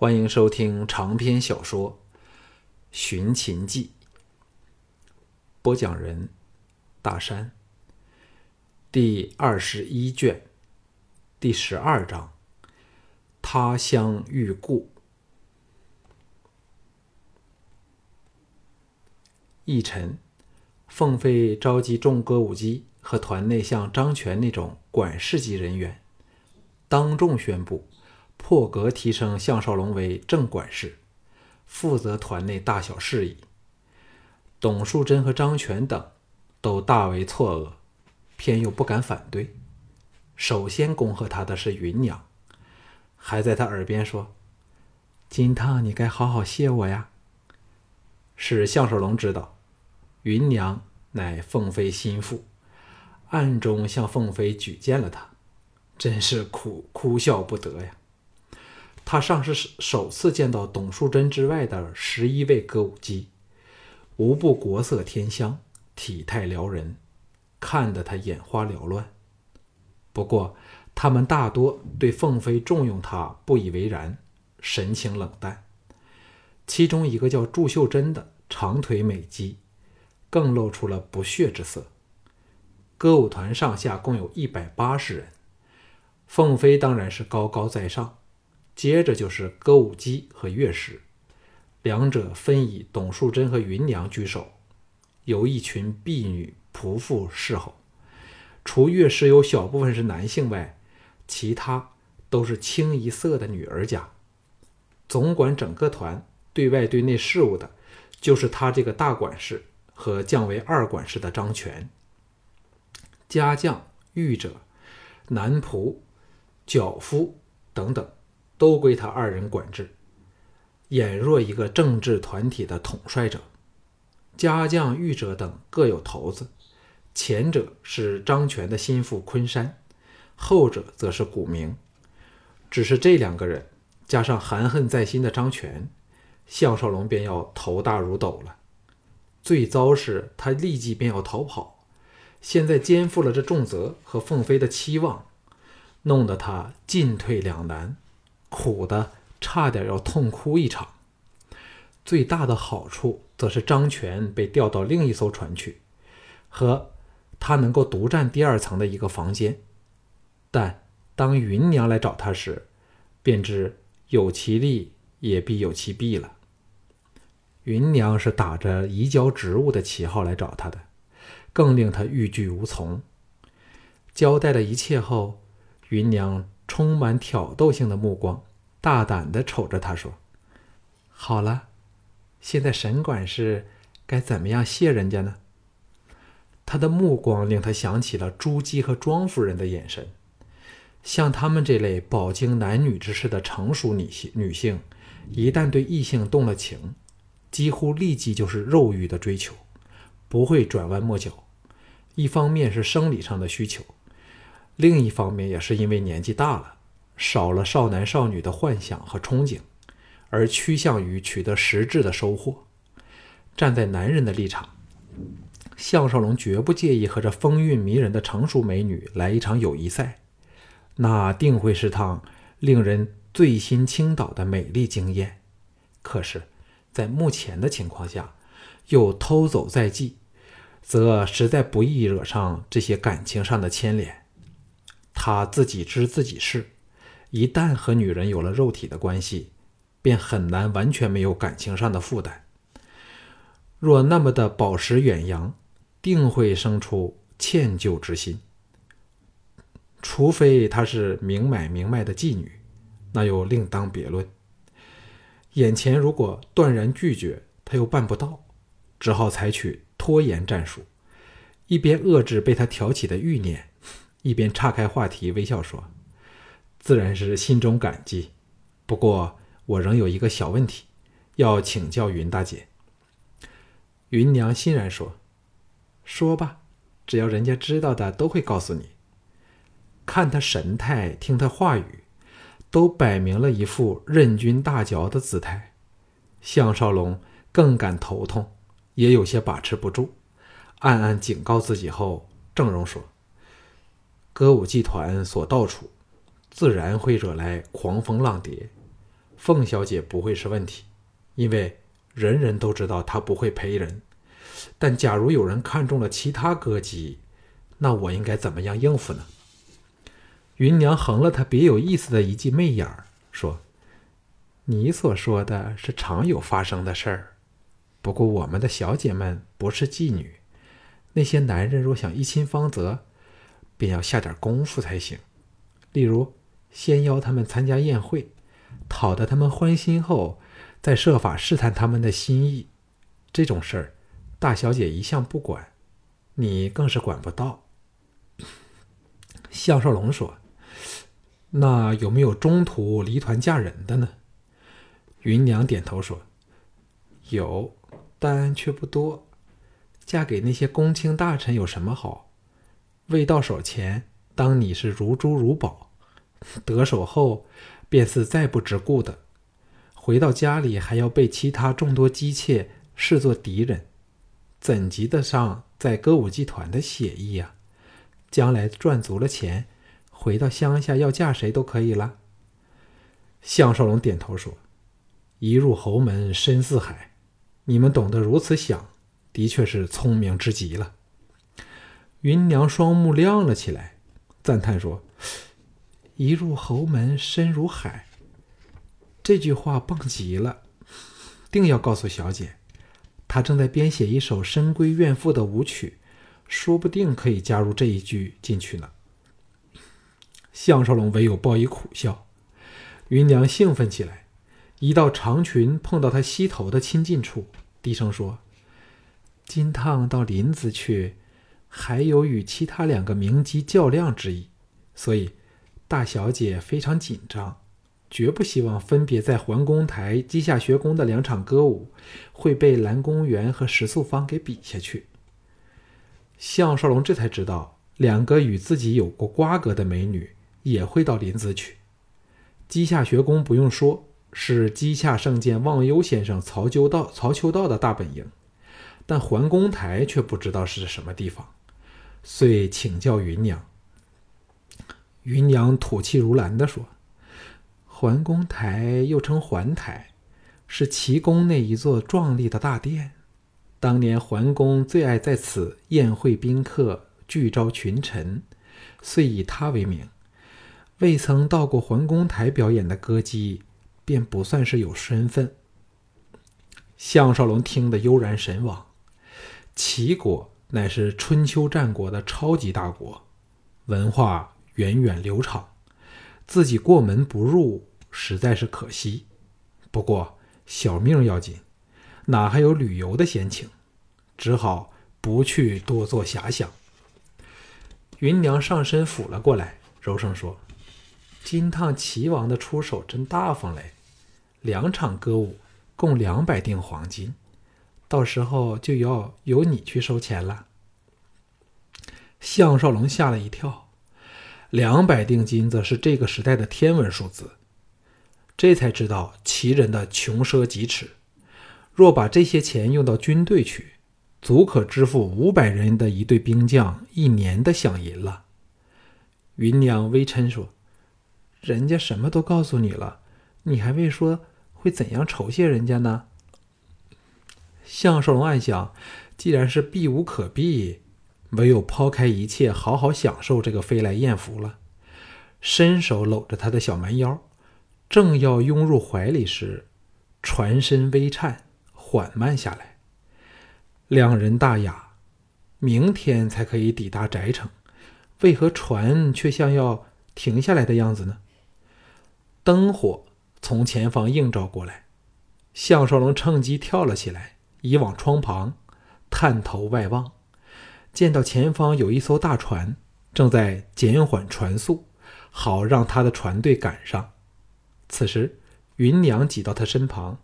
欢迎收听长篇小说《寻秦记》，播讲人：大山。第二十一卷，第十二章：他乡遇故。一晨，凤飞召集众歌舞姬和团内像张全那种管事级人员，当众宣布。破格提升项少龙为正管事，负责团内大小事宜。董树贞和张全等都大为错愕，偏又不敢反对。首先恭贺他的是芸娘，还在他耳边说：“金汤，你该好好谢我呀。”使项少龙知道，芸娘乃凤飞心腹，暗中向凤飞举荐了他，真是哭哭笑不得呀。他尚是首次见到董树贞之外的十一位歌舞姬，无不国色天香，体态撩人，看得他眼花缭乱。不过，他们大多对凤飞重用他不以为然，神情冷淡。其中一个叫祝秀珍的长腿美姬，更露出了不屑之色。歌舞团上下共有一百八十人，凤飞当然是高高在上。接着就是歌舞姬和乐师，两者分以董树贞和芸娘居首，由一群婢女仆妇侍候。除乐师有小部分是男性外，其他都是清一色的女儿家。总管整个团对外对内事务的，就是他这个大管事和降为二管事的张全。家将、御者、男仆、脚夫等等。都归他二人管制，俨若一个政治团体的统帅者。家将、御者等各有头子，前者是张权的心腹昆山，后者则是古明。只是这两个人加上含恨在心的张权，项少龙便要头大如斗了。最糟是他立即便要逃跑，现在肩负了这重责和凤飞的期望，弄得他进退两难。苦的差点要痛哭一场。最大的好处则是张全被调到另一艘船去，和他能够独占第二层的一个房间。但当云娘来找他时，便知有其利也必有其弊了。云娘是打着移交职务的旗号来找他的，更令他欲拒无从。交代了一切后，云娘。充满挑逗性的目光，大胆地瞅着他说：“好了，现在沈管事该怎么样谢人家呢？”他的目光令他想起了朱姬和庄夫人的眼神。像他们这类饱经男女之事的成熟女性，女性一旦对异性动了情，几乎立即就是肉欲的追求，不会转弯抹角。一方面是生理上的需求。另一方面，也是因为年纪大了，少了少男少女的幻想和憧憬，而趋向于取得实质的收获。站在男人的立场，项少龙绝不介意和这风韵迷人的成熟美女来一场友谊赛，那定会是趟令人醉心倾倒的美丽经验。可是，在目前的情况下，又偷走在即，则实在不易惹上这些感情上的牵连。他自己知自己是，一旦和女人有了肉体的关系，便很难完全没有感情上的负担。若那么的保持远扬，定会生出歉疚之心。除非她是明买明卖的妓女，那又另当别论。眼前如果断然拒绝，他又办不到，只好采取拖延战术，一边遏制被他挑起的欲念。一边岔开话题，微笑说：“自然是心中感激，不过我仍有一个小问题，要请教云大姐。”云娘欣然说：“说吧，只要人家知道的，都会告诉你。”看他神态，听他话语，都摆明了一副任君大嚼的姿态。项少龙更感头痛，也有些把持不住，暗暗警告自己后，郑容说。歌舞伎团所到处，自然会惹来狂风浪蝶。凤小姐不会是问题，因为人人都知道她不会陪人。但假如有人看中了其他歌姬，那我应该怎么样应付呢？芸娘横了他别有意思的一记媚眼儿，说：“你所说的是常有发生的事儿，不过我们的小姐们不是妓女，那些男人若想一亲芳泽，便要下点功夫才行。例如，先邀他们参加宴会，讨得他们欢心后，再设法试探他们的心意。这种事儿，大小姐一向不管，你更是管不到。”项少龙说。那有没有中途离团嫁人的呢？芸娘点头说：“有，但却不多。嫁给那些公卿大臣有什么好？未到手前，当你是如珠如宝；得手后，便是再不值顾的。回到家里，还要被其他众多姬妾视作敌人，怎及得上在歌舞伎团的写意呀？将来赚足了钱。”回到乡下要嫁谁都可以了。项少龙点头说：“一入侯门深似海，你们懂得如此想，的确是聪明之极了。”芸娘双目亮了起来，赞叹说：“一入侯门深如海，这句话棒极了，定要告诉小姐。她正在编写一首深闺怨妇的舞曲，说不定可以加入这一句进去呢。”项少龙唯有报以苦笑。芸娘兴奋起来，一道长裙碰到她膝头的亲近处，低声说：“金烫到林子去，还有与其他两个名妓较量之意，所以大小姐非常紧张，绝不希望分别在环宫台、稷下学宫的两场歌舞会被蓝公园和石素芳给比下去。”项少龙这才知道，两个与自己有过瓜葛的美女。也会到临淄去。稷下学宫不用说，是稷下圣剑忘忧先生曹秋道、曹秋道的大本营，但桓公台却不知道是什么地方，遂请教芸娘。芸娘吐气如兰地说：“桓公台又称桓台，是齐宫内一座壮丽的大殿，当年桓公最爱在此宴会宾客，聚招群臣，遂以它为名。”未曾到过桓公台表演的歌姬，便不算是有身份。项少龙听得悠然神往。齐国乃是春秋战国的超级大国，文化源远流长，自己过门不入，实在是可惜。不过小命要紧，哪还有旅游的闲情？只好不去多做遐想。芸娘上身俯了过来，柔声说。金烫齐王的出手真大方嘞，两场歌舞共两百锭黄金，到时候就要由你去收钱了。项少龙吓了一跳，两百锭金子是这个时代的天文数字，这才知道齐人的穷奢极侈。若把这些钱用到军队去，足可支付五百人的一队兵将一年的饷银了。芸娘微嗔说。人家什么都告诉你了，你还未说会怎样酬谢人家呢？项少龙暗想，既然是避无可避，唯有抛开一切，好好享受这个飞来艳福了。伸手搂着他的小蛮腰，正要拥入怀里时，船身微颤，缓慢下来。两人大雅，明天才可以抵达翟城，为何船却像要停下来的样子呢？灯火从前方映照过来，项少龙趁机跳了起来，倚往窗旁，探头外望，见到前方有一艘大船正在减缓船速，好让他的船队赶上。此时，芸娘挤到他身旁，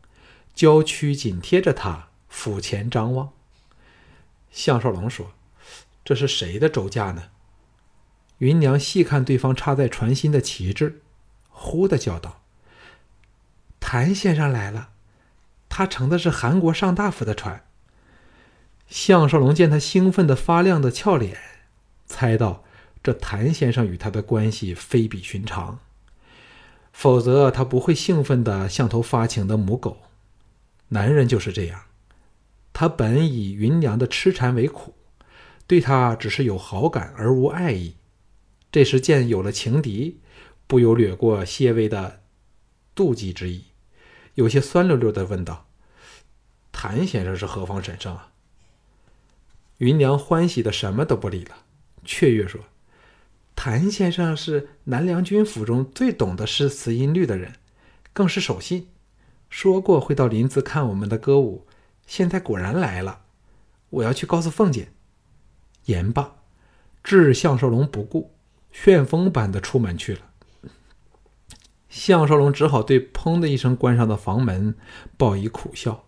娇躯紧贴着他，俯前张望。项少龙说：“这是谁的舟驾呢？”芸娘细看对方插在船心的旗帜。忽的叫道：“谭先生来了，他乘的是韩国上大夫的船。”项少龙见他兴奋的发亮的俏脸，猜到这谭先生与他的关系非比寻常。否则他不会兴奋的像头发情的母狗。男人就是这样，他本以云娘的痴缠为苦，对她只是有好感而无爱意。这时见有了情敌，不由掠过些微的妒忌之意，有些酸溜溜的问道：“谭先生是何方神圣啊？”芸娘欢喜的什么都不理了，雀跃说。谭先生是南梁军府中最懂得诗词音律的人，更是守信，说过会到林子看我们的歌舞，现在果然来了。我要去告诉凤姐。言罢，置项少龙不顾，旋风般的出门去了。项少龙只好对“砰”的一声关上的房门报以苦笑，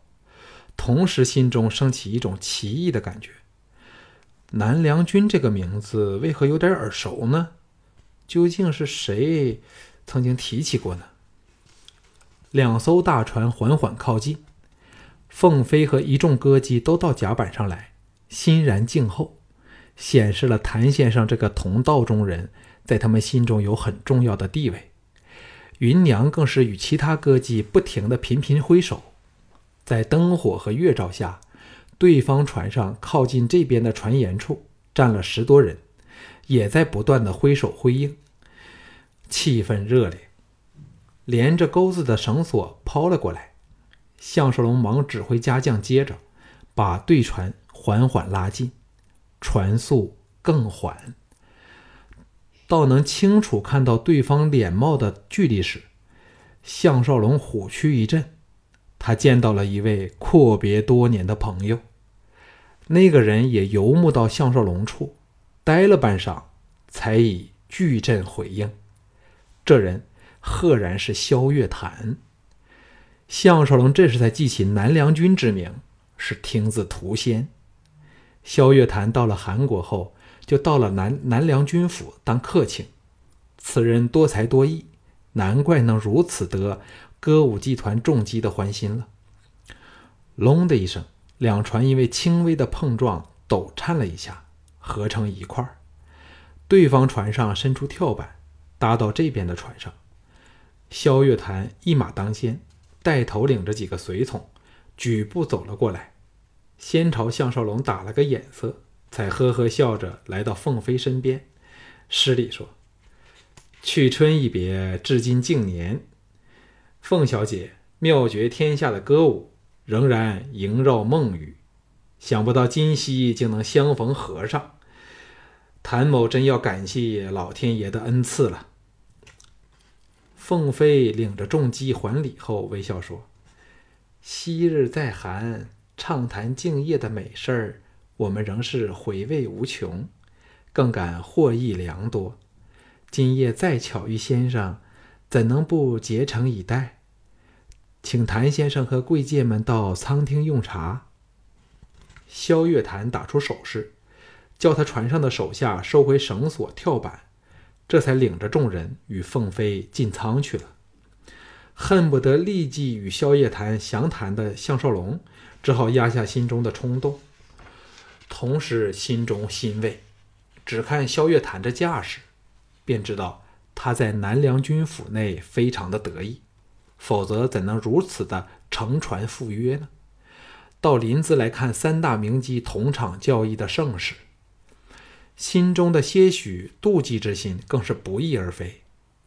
同时心中升起一种奇异的感觉。南梁君这个名字为何有点耳熟呢？究竟是谁曾经提起过呢？两艘大船缓缓靠近，凤飞和一众歌姬都到甲板上来，欣然静候，显示了谭先生这个同道中人在他们心中有很重要的地位。芸娘更是与其他歌姬不停的频频挥手，在灯火和月照下。对方船上靠近这边的船沿处站了十多人，也在不断的挥手挥应，气氛热烈。连着钩子的绳索抛了过来，项少龙忙指挥家将接着，把对船缓缓拉近，船速更缓，到能清楚看到对方脸貌的距离时，项少龙虎躯一震，他见到了一位阔别多年的朋友。那个人也游牧到项少龙处，呆了半晌，才以巨阵回应。这人赫然是萧月潭。项少龙这时才记起南梁军之名，是听字图仙。萧月潭到了韩国后，就到了南南梁军府当客卿。此人多才多艺，难怪能如此得歌舞伎团重击的欢心了。隆的一声。两船因为轻微的碰撞抖颤了一下，合成一块儿。对方船上伸出跳板，搭到这边的船上。萧月潭一马当先，带头领着几个随从，举步走了过来，先朝项少龙打了个眼色，才呵呵笑着来到凤飞身边，施礼说：“去春一别，至今竟年。凤小姐妙绝天下的歌舞。”仍然萦绕梦语，想不到今夕竟能相逢和尚。谭某真要感谢老天爷的恩赐了。凤飞领着众姬还礼后，微笑说：“昔日在韩畅谈敬业的美事儿，我们仍是回味无穷，更感获益良多。今夜再巧遇先生，怎能不竭诚以待？”请谭先生和贵介们到舱厅用茶。萧月潭打出手势，叫他船上的手下收回绳索、跳板，这才领着众人与凤飞进舱去了。恨不得立即与萧月潭详谈的项少龙，只好压下心中的冲动，同时心中欣慰。只看萧月潭这架势，便知道他在南梁军府内非常的得意。否则怎能如此的乘船赴约呢？到临淄来看三大名妓同场较艺的盛事，心中的些许妒忌之心更是不翼而飞。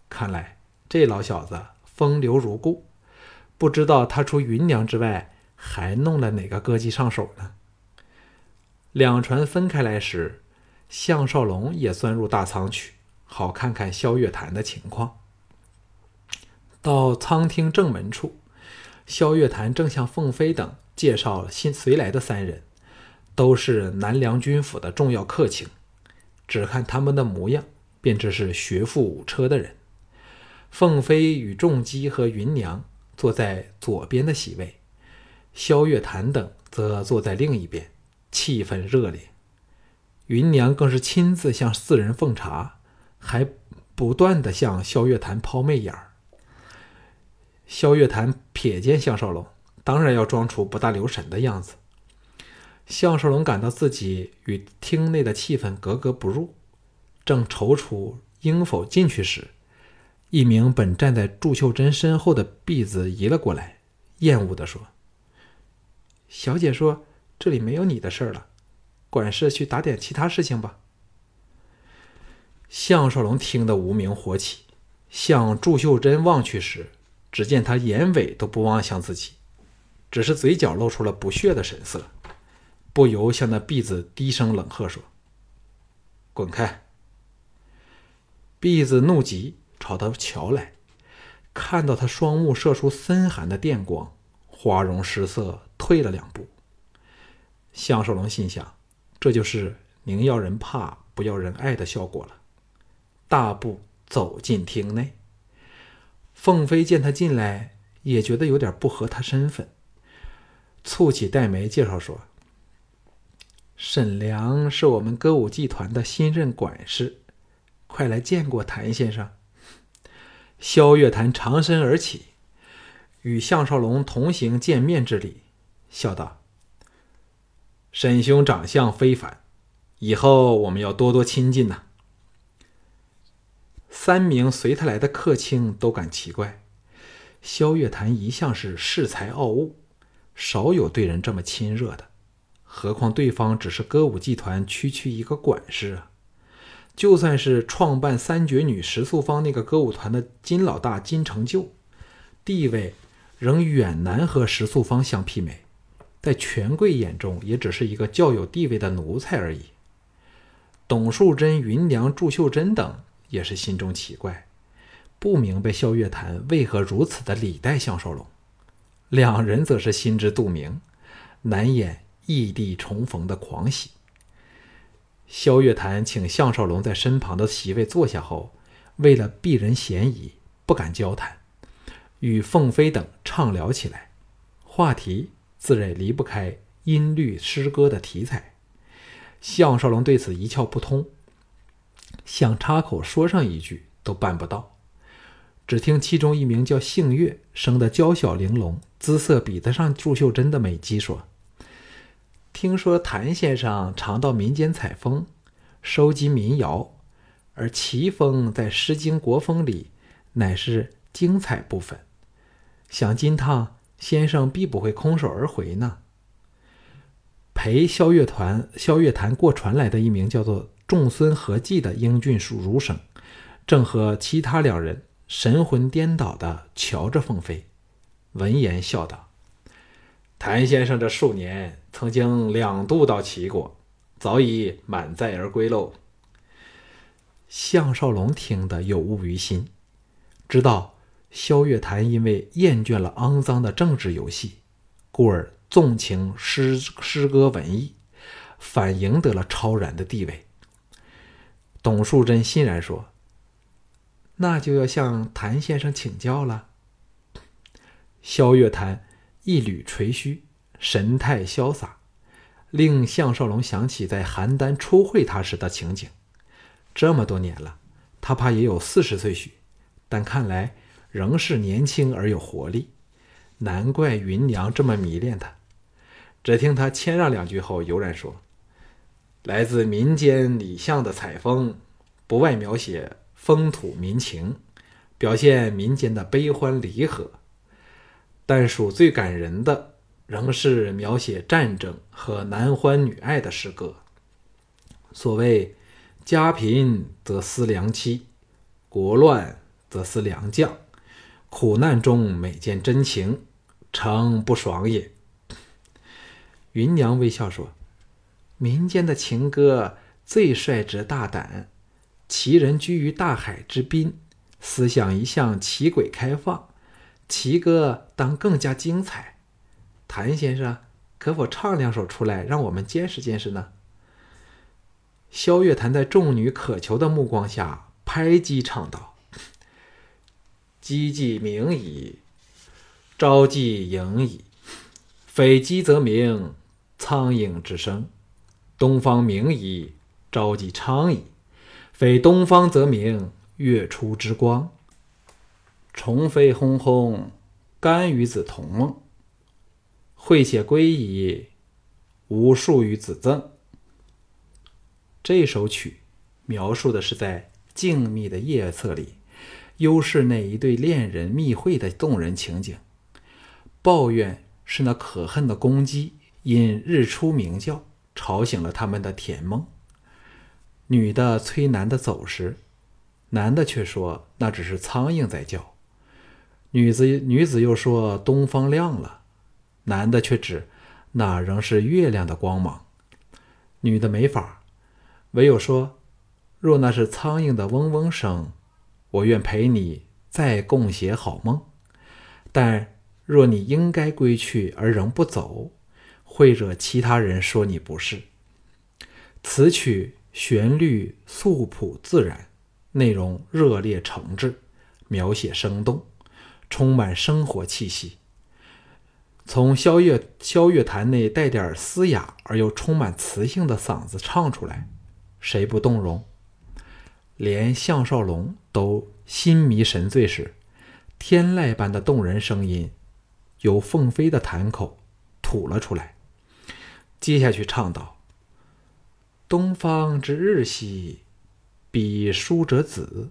看来这老小子风流如故，不知道他除芸娘之外还弄了哪个歌姬上手呢？两船分开来时，项少龙也钻入大舱去，好看看萧月潭的情况。到舱厅正门处，萧月潭正向凤飞等介绍新随来的三人，都是南梁军府的重要客卿。只看他们的模样，便知是学富五车的人。凤飞与仲基和芸娘坐在左边的席位，萧月潭等则坐在另一边，气氛热烈。芸娘更是亲自向四人奉茶，还不断的向萧月潭抛媚眼儿。萧月潭瞥见项少龙，当然要装出不大留神的样子。项少龙感到自己与厅内的气氛格格不入，正踌躇应否进去时，一名本站在祝秀珍身后的婢子移了过来，厌恶地说：“小姐说这里没有你的事儿了，管事去打点其他事情吧。”项少龙听得无名火起，向祝秀珍望去时，只见他眼尾都不望向自己，只是嘴角露出了不屑的神色，不由向那婢子低声冷喝说：“滚开！”婢子怒极。朝他瞧来，看到他双目射出森寒的电光，花容失色，退了两步。项少龙心想，这就是宁要人怕，不要人爱的效果了。大步走进厅内。凤飞见他进来，也觉得有点不合他身份，蹙起黛眉介绍说：“沈良是我们歌舞伎团的新任管事，快来见过谭先生。”萧月潭长身而起，与项少龙同行见面之礼，笑道：“沈兄长相非凡，以后我们要多多亲近呐。”三名随他来的客卿都感奇怪，萧月潭一向是恃才傲物，少有对人这么亲热的，何况对方只是歌舞伎团区区一个管事啊。就算是创办三绝女石素芳那个歌舞团的金老大金成就，地位仍远难和石素芳相媲美，在权贵眼中也只是一个较有地位的奴才而已。董树贞、云娘、祝秀珍等也是心中奇怪，不明白萧月潭为何如此的礼待项少龙，两人则是心知肚明，难掩异地重逢的狂喜。萧月潭请项少龙在身旁的席位坐下后，为了避人嫌疑，不敢交谈，与凤飞等畅聊起来，话题自然离不开音律诗歌的题材。项少龙对此一窍不通，想插口说上一句都办不到。只听其中一名叫杏月，生得娇小玲珑，姿色比得上祝秀珍的美姬说。听说谭先生常到民间采风，收集民谣，而奇风在《诗经·国风》里乃是精彩部分。想今趟先生必不会空手而回呢。陪萧月团、萧月潭过船来的一名叫做仲孙和记的英俊儒生，正和其他两人神魂颠倒地瞧着凤飞，闻言笑道。谭先生这数年曾经两度到齐国，早已满载而归喽。项少龙听得有悟于心，知道萧月潭因为厌倦了肮脏的政治游戏，故而纵情诗诗歌文艺，反赢得了超然的地位。董树贞欣然说：“那就要向谭先生请教了。”萧月潭。一缕垂须，神态潇洒，令项少龙想起在邯郸初会他时的情景。这么多年了，他怕也有四十岁许，但看来仍是年轻而有活力。难怪芸娘这么迷恋他。只听他谦让两句后，悠然说：“来自民间里巷的采风，不外描写风土民情，表现民间的悲欢离合。”但属最感人的，仍是描写战争和男欢女爱的诗歌。所谓“家贫则思良妻，国乱则思良将，苦难中每见真情，诚不爽也。”芸娘微笑说：“民间的情歌最率直大胆，其人居于大海之滨，思想一向奇诡开放。”齐歌当更加精彩，谭先生可否唱两首出来，让我们见识见识呢？萧月潭在众女渴求的目光下，拍击唱道：“鸡既鸣矣，朝既盈矣，匪鸡则鸣，苍蝇之声；东方明矣，朝既昌矣，非东方则明，月出之光。”虫飞轰轰，甘与子同梦。会且归矣，无数与子赠。这首曲描述的是在静谧的夜色里，忧是那一对恋人密会的动人情景，抱怨是那可恨的公鸡因日出鸣叫吵醒了他们的甜梦。女的催男的走时，男的却说那只是苍蝇在叫。女子女子又说东方亮了，男的却指那仍是月亮的光芒。女的没法，唯有说：若那是苍蝇的嗡嗡声，我愿陪你再共写好梦。但若你应该归去而仍不走，会惹其他人说你不是。此曲。旋律素朴自然，内容热烈诚挚，描写生动，充满生活气息。从萧月萧月潭内带点嘶哑而又充满磁性的嗓子唱出来，谁不动容？连项少龙都心迷神醉时，天籁般的动人声音由凤飞的潭口吐了出来。接下去唱道。东方之日兮，彼书者子，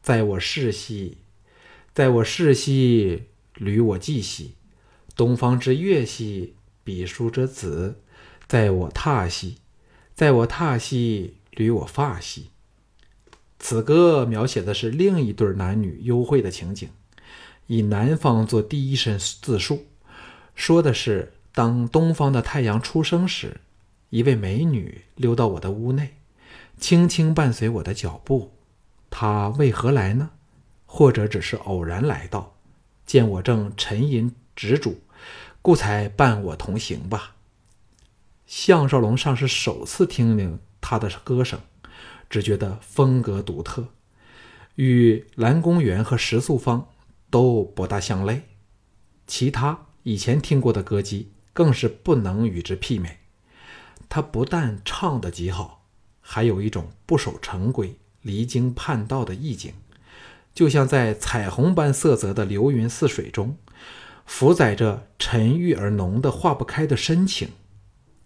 在我世兮，在我世兮，履我迹兮。东方之月兮，彼书者子，在我榻兮，在我榻兮，履我发兮。此歌描写的是另一对男女幽会的情景，以男方做第一身自述，说的是当东方的太阳出生时。一位美女溜到我的屋内，轻轻伴随我的脚步。她为何来呢？或者只是偶然来到，见我正沉吟执着，故才伴我同行吧。项少龙尚是首次听听他的歌声，只觉得风格独特，与蓝公园和石素芳都不大相类。其他以前听过的歌姬更是不能与之媲美。他不但唱得极好，还有一种不守成规、离经叛道的意境，就像在彩虹般色泽的流云似水中，浮载着沉郁而浓的化不开的深情。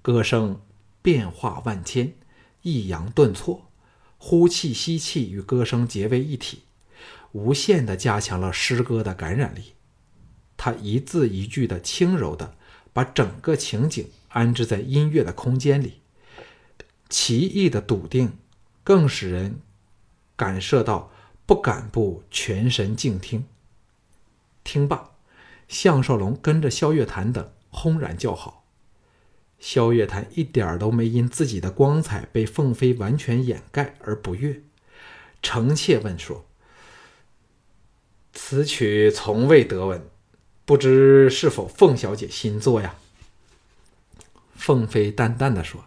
歌声变化万千，抑扬顿挫，呼气吸气与歌声结为一体，无限地加强了诗歌的感染力。他一字一句的轻柔地把整个情景。安置在音乐的空间里，奇异的笃定，更使人感受到不敢不全神静听。听罢，项少龙跟着萧月潭等轰然叫好。萧月潭一点都没因自己的光彩被凤飞完全掩盖而不悦，诚切问说：“此曲从未得闻，不知是否凤小姐新作呀？”凤飞淡淡的说：“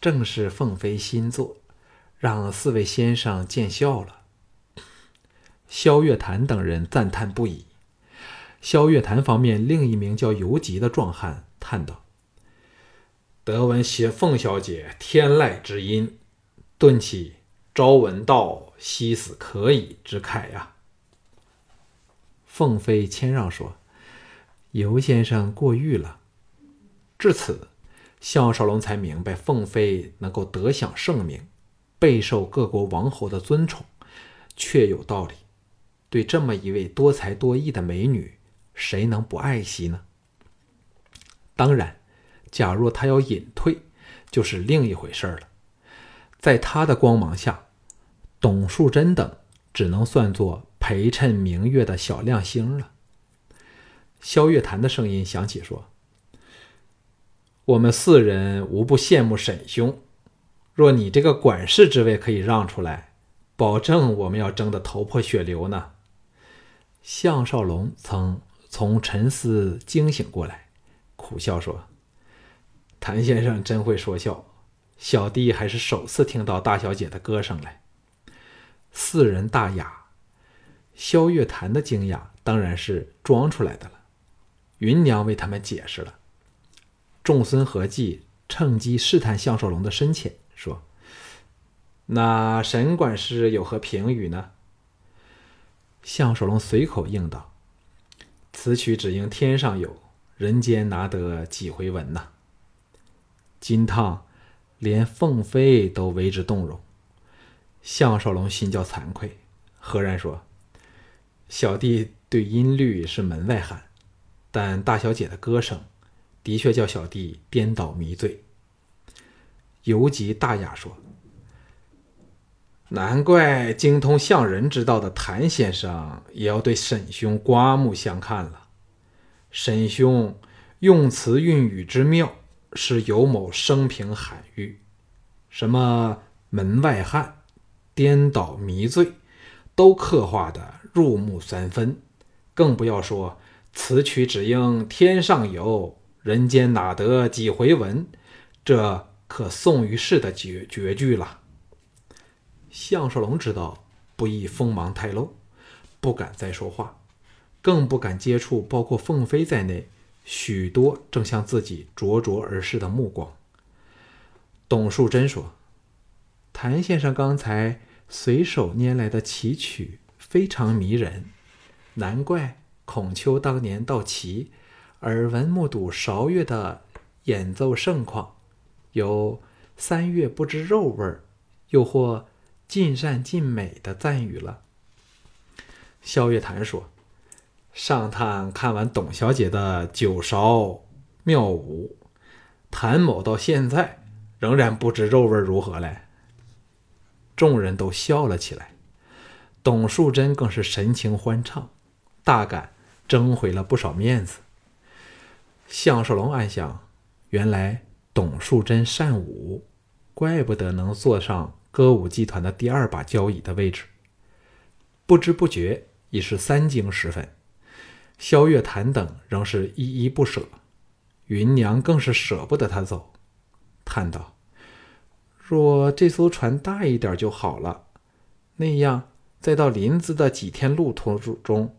正是凤飞新作，让四位先生见笑了。”萧月潭等人赞叹不已。萧月潭方面，另一名叫游吉的壮汉叹道：“得闻写凤小姐天籁之音，顿起朝闻道，夕死可以之慨呀。”凤飞谦让说：“尤先生过誉了。”至此，项少龙才明白，凤飞能够得享盛名，备受各国王侯的尊崇，确有道理。对这么一位多才多艺的美女，谁能不爱惜呢？当然，假若她要隐退，就是另一回事了。在她的光芒下，董树贞等只能算作陪衬明月的小亮星了。萧月潭的声音响起说。我们四人无不羡慕沈兄，若你这个管事之位可以让出来，保证我们要争得头破血流呢。项少龙曾从沉思惊醒过来，苦笑说：“谭先生真会说笑，小弟还是首次听到大小姐的歌声来。”四人大雅，萧月潭的惊讶当然是装出来的了。芸娘为他们解释了。众孙合计趁机试探项少龙的深浅，说：“那沈管事有何评语呢？”项少龙随口应道：“此曲只应天上有人间，拿得几回闻呐？”金汤连凤飞都为之动容。项少龙心叫惭愧，何然说：“小弟对音律是门外汉，但大小姐的歌声的确叫小弟颠倒迷醉。游吉大雅说：“难怪精通相人之道的谭先生也要对沈兄刮目相看了。沈兄用词韵语之妙，是尤某生平罕遇。什么门外汉、颠倒迷醉，都刻画的入木三分。更不要说此曲只应天上有人间哪得几回闻，这可颂于世的绝绝句了。”项少龙知道不宜锋芒太露，不敢再说话，更不敢接触包括凤飞在内许多正向自己灼灼而视的目光。董树贞说：“谭先生刚才随手拈来的奇曲非常迷人，难怪孔丘当年到齐，耳闻目睹韶乐的演奏盛况，有三月不知肉味，又或。”尽善尽美的赞誉了。萧月潭说：“上探看完董小姐的九韶妙舞，谭某到现在仍然不知肉味如何嘞。”众人都笑了起来，董树贞更是神情欢畅，大感争回了不少面子。项少龙暗想：原来董树贞善舞，怪不得能坐上。歌舞集团的第二把交椅的位置，不知不觉已是三更时分。萧月潭等仍是依依不舍，芸娘更是舍不得他走，叹道：“若这艘船大一点就好了，那样再到临淄的几天路途中，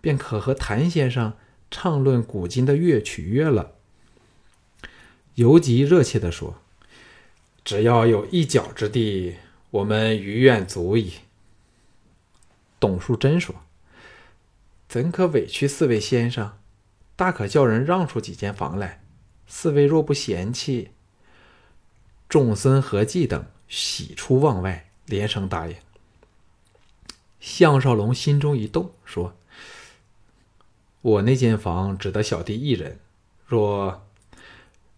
便可和谭先生畅论古今的乐曲乐了。”游吉热切地说。只要有一角之地，我们余愿足矣。董树贞说：“怎可委屈四位先生？大可叫人让出几间房来。四位若不嫌弃，众僧合计等喜出望外，连声答应。”项少龙心中一动，说：“我那间房只得小弟一人。若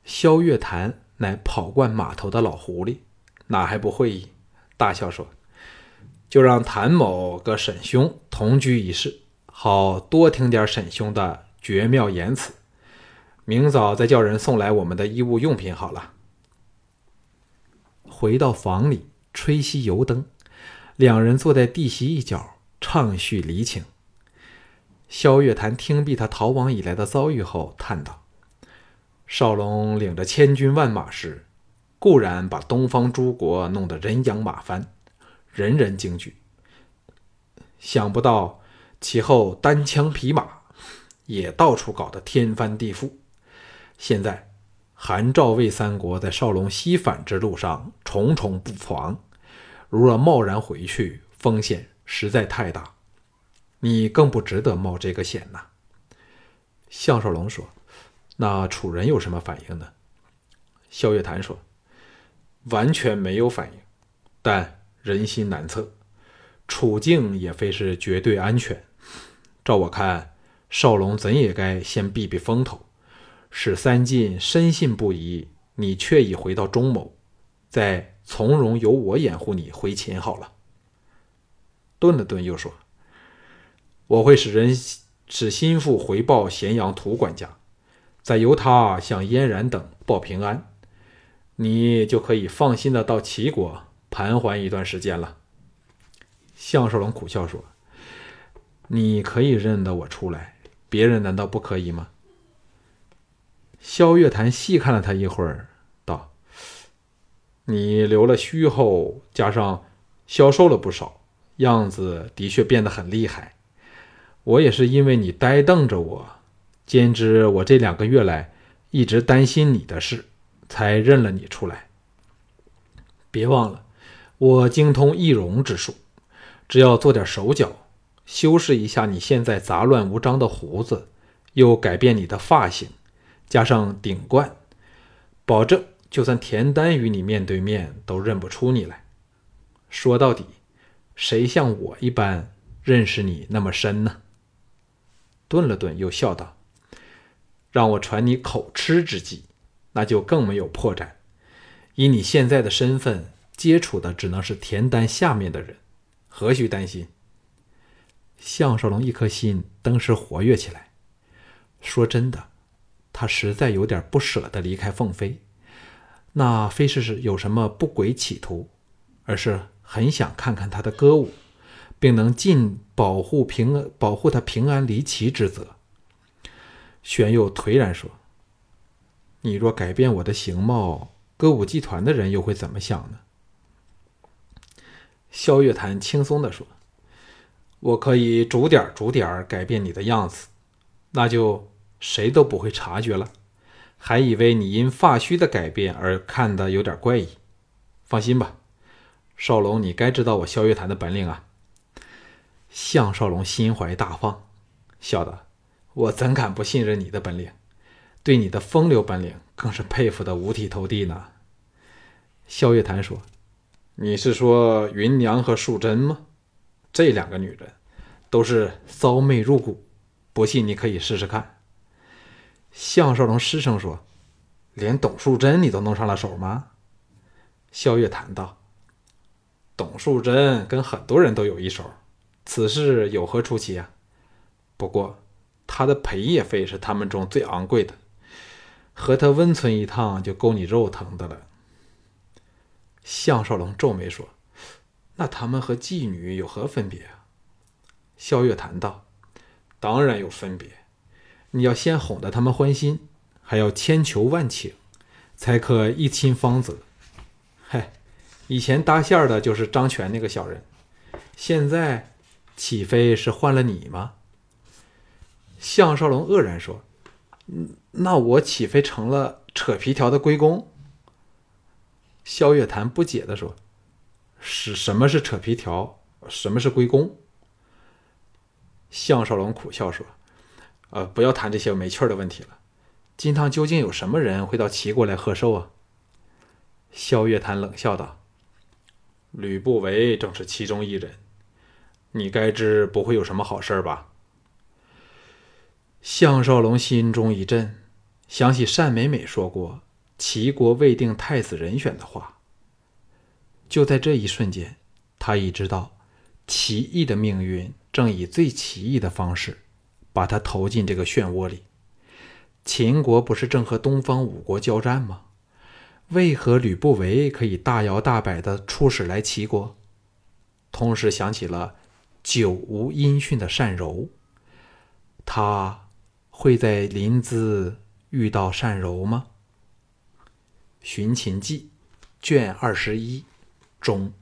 萧月潭。”乃跑惯码头的老狐狸，哪还不会意？大笑说：“就让谭某跟沈兄同居一室，好多听点沈兄的绝妙言辞。明早再叫人送来我们的衣物用品好了。”回到房里，吹熄油灯，两人坐在地席一角，畅叙离情。萧月潭听毕他逃亡以来的遭遇后，叹道。少龙领着千军万马时，固然把东方诸国弄得人仰马翻，人人惊惧。想不到其后单枪匹马，也到处搞得天翻地覆。现在韩赵魏三国在少龙西返之路上重重布防，如若贸然回去，风险实在太大。你更不值得冒这个险呐。项少龙说。那楚人有什么反应呢？萧月潭说：“完全没有反应，但人心难测，处境也非是绝对安全。照我看，少龙怎也该先避避风头，使三晋深信不疑，你却已回到中牟，在从容由我掩护你回秦好了。”顿了顿，又说：“我会使人使心腹回报咸阳涂管家。”再由他向嫣然等报平安，你就可以放心的到齐国盘桓一段时间了。项少龙苦笑说：“你可以认得我出来，别人难道不可以吗？”萧月潭细看了他一会儿，：“你留了须后，加上消瘦了不少，样子的确变得很厉害。我也是因为你呆瞪着我。”兼之，我这两个月来一直担心你的事，才认了你出来。别忘了，我精通易容之术，只要做点手脚，修饰一下你现在杂乱无章的胡子，又改变你的发型，加上顶冠，保证就算田丹与你面对面，都认不出你来。说到底，谁像我一般认识你那么深呢？顿了顿，又笑道：“让我传你口吃之计，那就更没有破绽。以你现在的身份，接触的只能是田丹下面的人，何须担心？”项少龙一颗心登时活跃起来。说真的，他实在有点不舍得离开凤飞，那非是是有什么不轨企图，而是很想看看他的歌舞。并能尽保护平保护他平安离奇之责。玄佑颓然说：“你若改变我的形貌，歌舞剧团的人又会怎么想呢？”萧月潭轻松地说：“我可以逐点逐点改变你的样子，那就谁都不会察觉了，还以为你因发须的改变而看得有点怪异。放心吧，少龙，你该知道我萧月潭的本领啊。”项少龙心怀大放，笑道：“我怎敢不信任你的本领？对你的风流本领更是佩服的五体投地呢。”萧月潭说：“你是说云娘和素贞吗？这两个女人都是骚媚入骨，不信你可以试试看。”项少龙失声说：“连董素贞你都弄上了手吗？”萧月谈道：“董素贞跟很多人都有一手。”此事有何出奇啊？不过，他的陪夜费是他们中最昂贵的，和他温存一趟就够你肉疼的了。项少龙皱眉说：“那他们和妓女有何分别啊？”萧月谈道：“当然有分别，你要先哄得他们欢心，还要千求万请，才可一亲芳泽。嗨，以前搭线的就是张全那个小人，现在……”岂非是换了你吗？项少龙愕然说：“那我岂非成了扯皮条的龟公？”萧月潭不解的说：“是什么是扯皮条？什么是龟公？”项少龙苦笑说：“呃，不要谈这些没趣儿的问题了。金汤究竟有什么人会到齐国来贺寿啊？”萧月潭冷笑道：“吕不韦正是其中一人。”你该知不会有什么好事吧？项少龙心中一震，想起单美美说过齐国未定太子人选的话。就在这一瞬间，他已知道齐异的命运正以最奇异的方式把他投进这个漩涡里。秦国不是正和东方五国交战吗？为何吕不韦可以大摇大摆的出使来齐国？同时想起了。久无音讯的单柔，他会在临淄遇到单柔吗？《寻秦记》卷二十一中。